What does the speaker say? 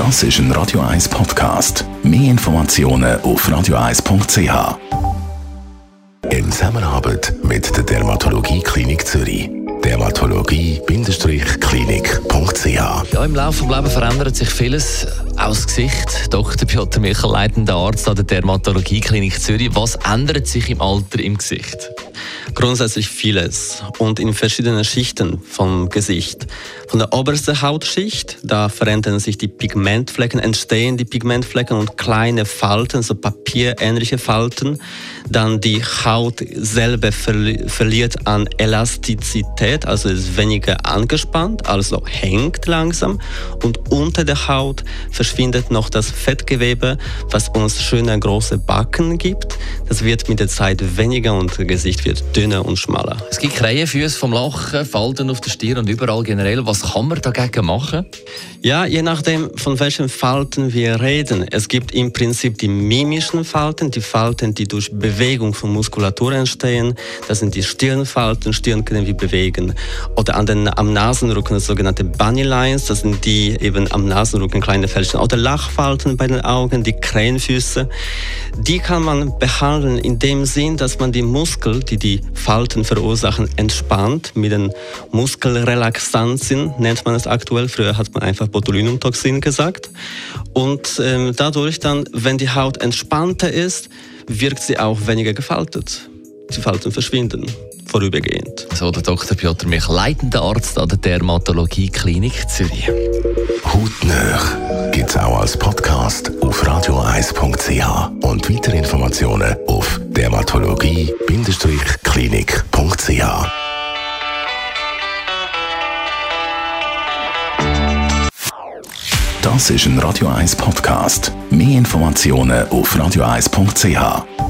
Das ist ein Radio 1 Podcast. Mehr Informationen auf radio1.ch. In Zusammenarbeit mit der Dermatologie Klinik Zürich. Dermatologie-klinik.ch Ja, im Laufe des Lebens verändert sich vieles. Auch das Gesicht. Dr. Piotr Michel, leitender Arzt an der Dermatologie Klinik Zürich. Was ändert sich im Alter im Gesicht? Grundsätzlich vieles und in verschiedenen Schichten vom Gesicht. Von der obersten Hautschicht, da verändern sich die Pigmentflecken, entstehen die Pigmentflecken und kleine Falten, so papierähnliche Falten. Dann die Haut selber verliert an Elastizität, also ist weniger angespannt, also hängt langsam. Und unter der Haut verschwindet noch das Fettgewebe, was uns schöne große Backen gibt. Das wird mit der Zeit weniger und Gesicht wird dünner und schmaler. Es gibt Krähenfüße vom Lachen, Falten auf der Stirn und überall generell. Was kann man dagegen machen? Ja, je nachdem, von welchen Falten wir reden. Es gibt im Prinzip die mimischen Falten, die Falten, die durch Bewegung von Muskulatur entstehen. Das sind die Stirnfalten, Stirn können wir bewegen. Oder an den, am Nasenrücken, sogenannte Bunny Lines, das sind die eben am Nasenrücken kleine Fältchen. Oder Lachfalten bei den Augen, die Krähenfüße. Die kann man behandeln in dem Sinn, dass man die Muskel, die die Falten verursachen, entspannt mit den Muskelrelaxantien, nennt man es aktuell. Früher hat man einfach Botulinumtoxin gesagt. Und ähm, dadurch dann, wenn die Haut entspannter ist, wirkt sie auch weniger gefaltet. Die Falten verschwinden vorübergehend. So der Dr. Piotr Mich, leitender Arzt an der Dermatologie Klinik Zürich. Hautnöch gibt es auch als Podcast auf radio1.ch und weitere Informationen auf dermatologie-klinik.ch. Das ist ein Radio 1 Podcast. Mehr Informationen auf radio1.ch.